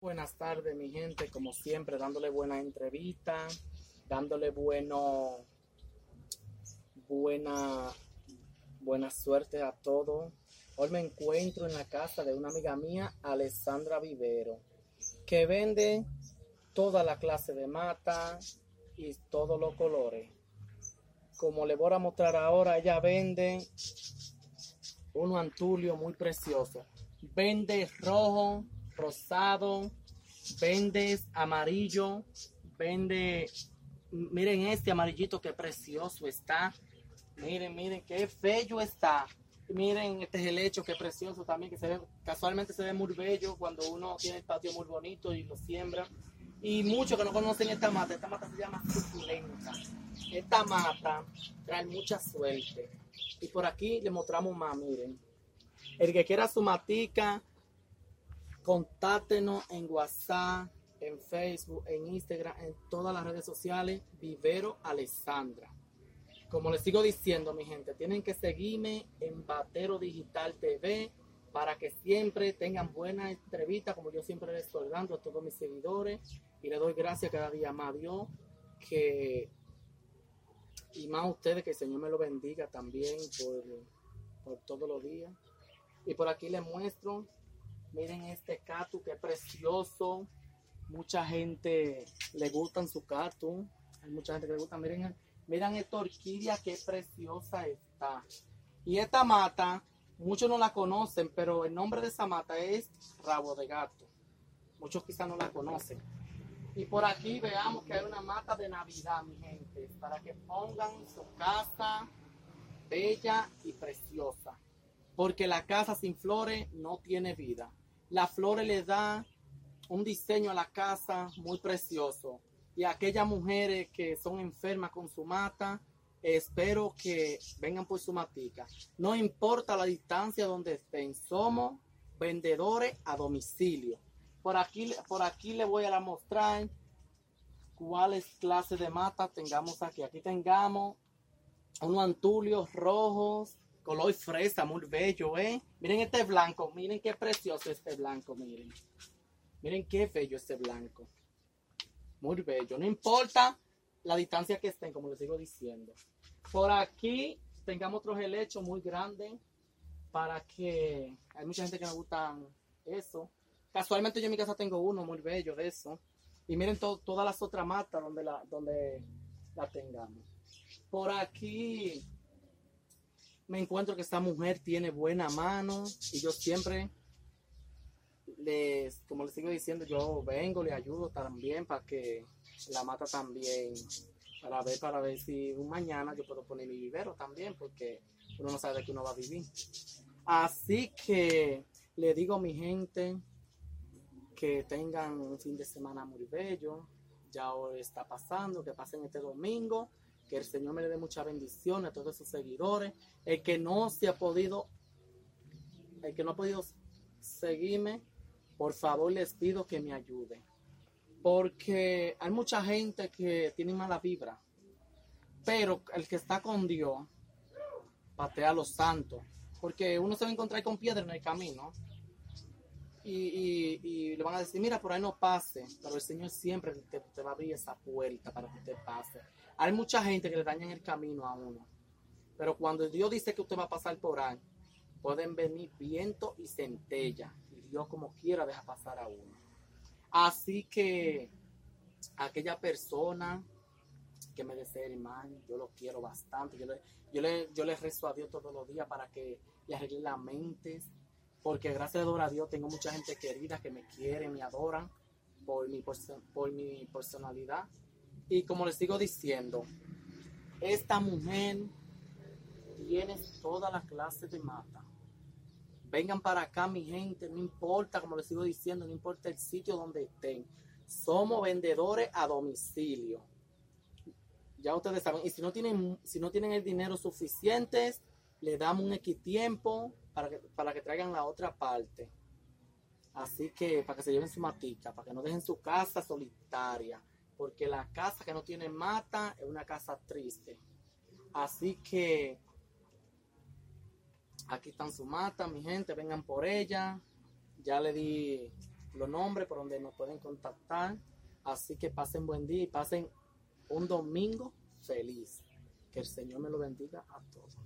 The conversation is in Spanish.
Buenas tardes, mi gente, como siempre, dándole buena entrevista, dándole bueno, buena, buena suerte a todos. Hoy me encuentro en la casa de una amiga mía, Alessandra Vivero, que vende toda la clase de mata y todos los colores. Como le voy a mostrar ahora, ella vende un antulio muy precioso. Vende rojo, rosado, vendes amarillo, vende, miren este amarillito que precioso está, miren, miren qué bello está, miren este es el hecho que precioso también, que se casualmente se ve muy bello cuando uno tiene el patio muy bonito y lo siembra, y muchos que no conocen esta mata, esta mata se llama suculenta, esta mata trae mucha suerte, y por aquí le mostramos más, miren, el que quiera su matica, Contáctenos en WhatsApp, en Facebook, en Instagram, en todas las redes sociales, Vivero Alessandra. Como les sigo diciendo, mi gente, tienen que seguirme en Batero Digital TV para que siempre tengan buena entrevista, como yo siempre les estoy dando a todos mis seguidores. Y le doy gracias cada día más a Dios que y más a ustedes que el Señor me lo bendiga también por, por todos los días. Y por aquí les muestro Miren este cactus que precioso. Mucha gente le gustan su cactus. Hay mucha gente que le gusta. Miren, miren esta orquídea que preciosa está. Y esta mata, muchos no la conocen, pero el nombre de esa mata es rabo de gato. Muchos quizás no la conocen. Y por aquí veamos que hay una mata de Navidad, mi gente, para que pongan su casa bella y preciosa. Porque la casa sin flores no tiene vida. La flores le da un diseño a la casa muy precioso. Y aquellas mujeres que son enfermas con su mata, espero que vengan por su matica. No importa la distancia donde estén, somos vendedores a domicilio. Por aquí, por aquí le voy a mostrar cuáles clases de mata tengamos aquí. Aquí tengamos unos antulios rojos, color fresa, muy bello, ¿eh? Miren este blanco, miren qué precioso este blanco, miren. Miren qué bello este blanco. Muy bello, no importa la distancia que estén, como les sigo diciendo. Por aquí tengamos otros helechos muy grandes para que hay mucha gente que me gusta eso. Casualmente yo en mi casa tengo uno muy bello de eso. Y miren todas las otras matas donde la, donde la tengamos. Por aquí me encuentro que esta mujer tiene buena mano y yo siempre les, como les sigo diciendo, yo vengo, le ayudo también para que la mata también, para ver, para ver si un mañana yo puedo poner mi vivero también, porque uno no sabe de qué uno va a vivir. Así que le digo a mi gente que tengan un fin de semana muy bello. Ya hoy está pasando, que pasen este domingo que el Señor me le dé mucha bendición a todos sus seguidores. El que no se ha podido, el que no ha podido seguirme, por favor les pido que me ayude. Porque hay mucha gente que tiene mala vibra. Pero el que está con Dios, patea a los santos. Porque uno se va a encontrar con piedra en el camino. Y, le van a decir, mira, por ahí no pase. Pero el Señor siempre te, te va a abrir esa puerta para que usted pase. Hay mucha gente que le dañan el camino a uno. Pero cuando Dios dice que usted va a pasar por ahí, pueden venir viento y centella. Y Dios como quiera deja pasar a uno. Así que aquella persona que me desea el mal, yo lo quiero bastante. Yo le, yo le, yo le rezo a Dios todos los días para que le arregle la mente. Porque gracias a Dios tengo mucha gente querida que me quiere, me adoran por mi, por mi personalidad y como les sigo diciendo, esta mujer tiene toda la clase de mata. Vengan para acá, mi gente, no importa, como les sigo diciendo, no importa el sitio donde estén. Somos vendedores a domicilio. Ya ustedes saben, y si no tienen, si no tienen el dinero suficiente, le damos un equitiempo para que, para que traigan la otra parte. Así que para que se lleven su matica, para que no dejen su casa solitaria porque la casa que no tiene mata es una casa triste. Así que aquí están su mata, mi gente, vengan por ella. Ya le di los nombres por donde nos pueden contactar. Así que pasen buen día y pasen un domingo feliz. Que el Señor me lo bendiga a todos.